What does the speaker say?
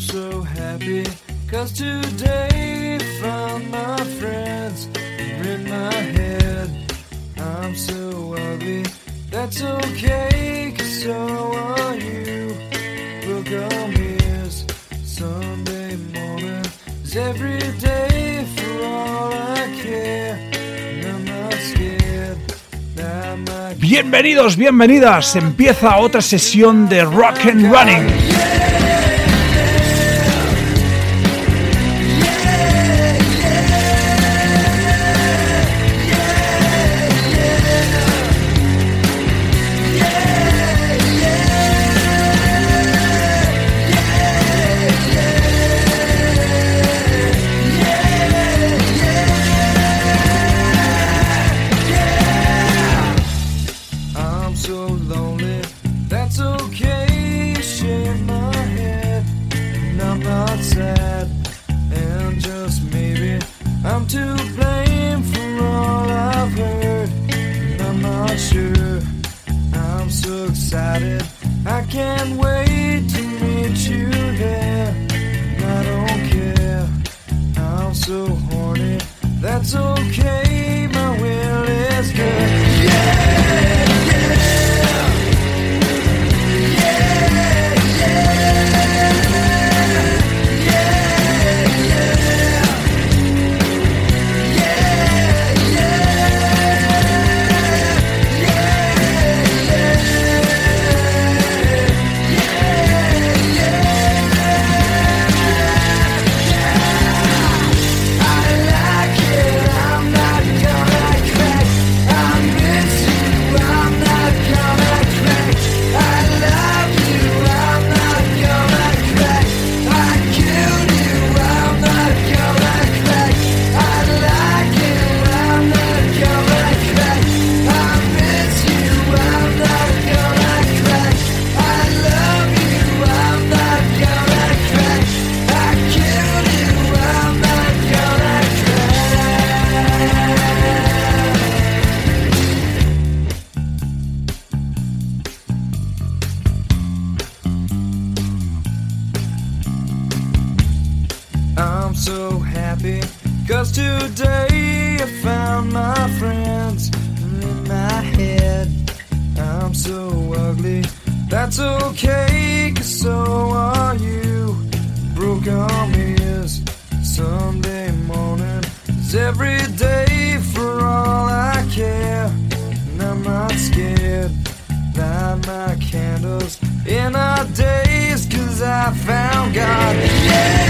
so happy, cause today found my friends in my head. I'm so ugly, that's okay, cause so are you. Book on is Sunday morning is every day for all I care. Bienvenidos, bienvenidas. Empieza otra sesión de Rock and Running. Today I found my friends in my head. I'm so ugly, that's okay cause so are you. Broke arm is Sunday morning is every day for all I care. And I'm not scared. Light my candles in our days cause I found God.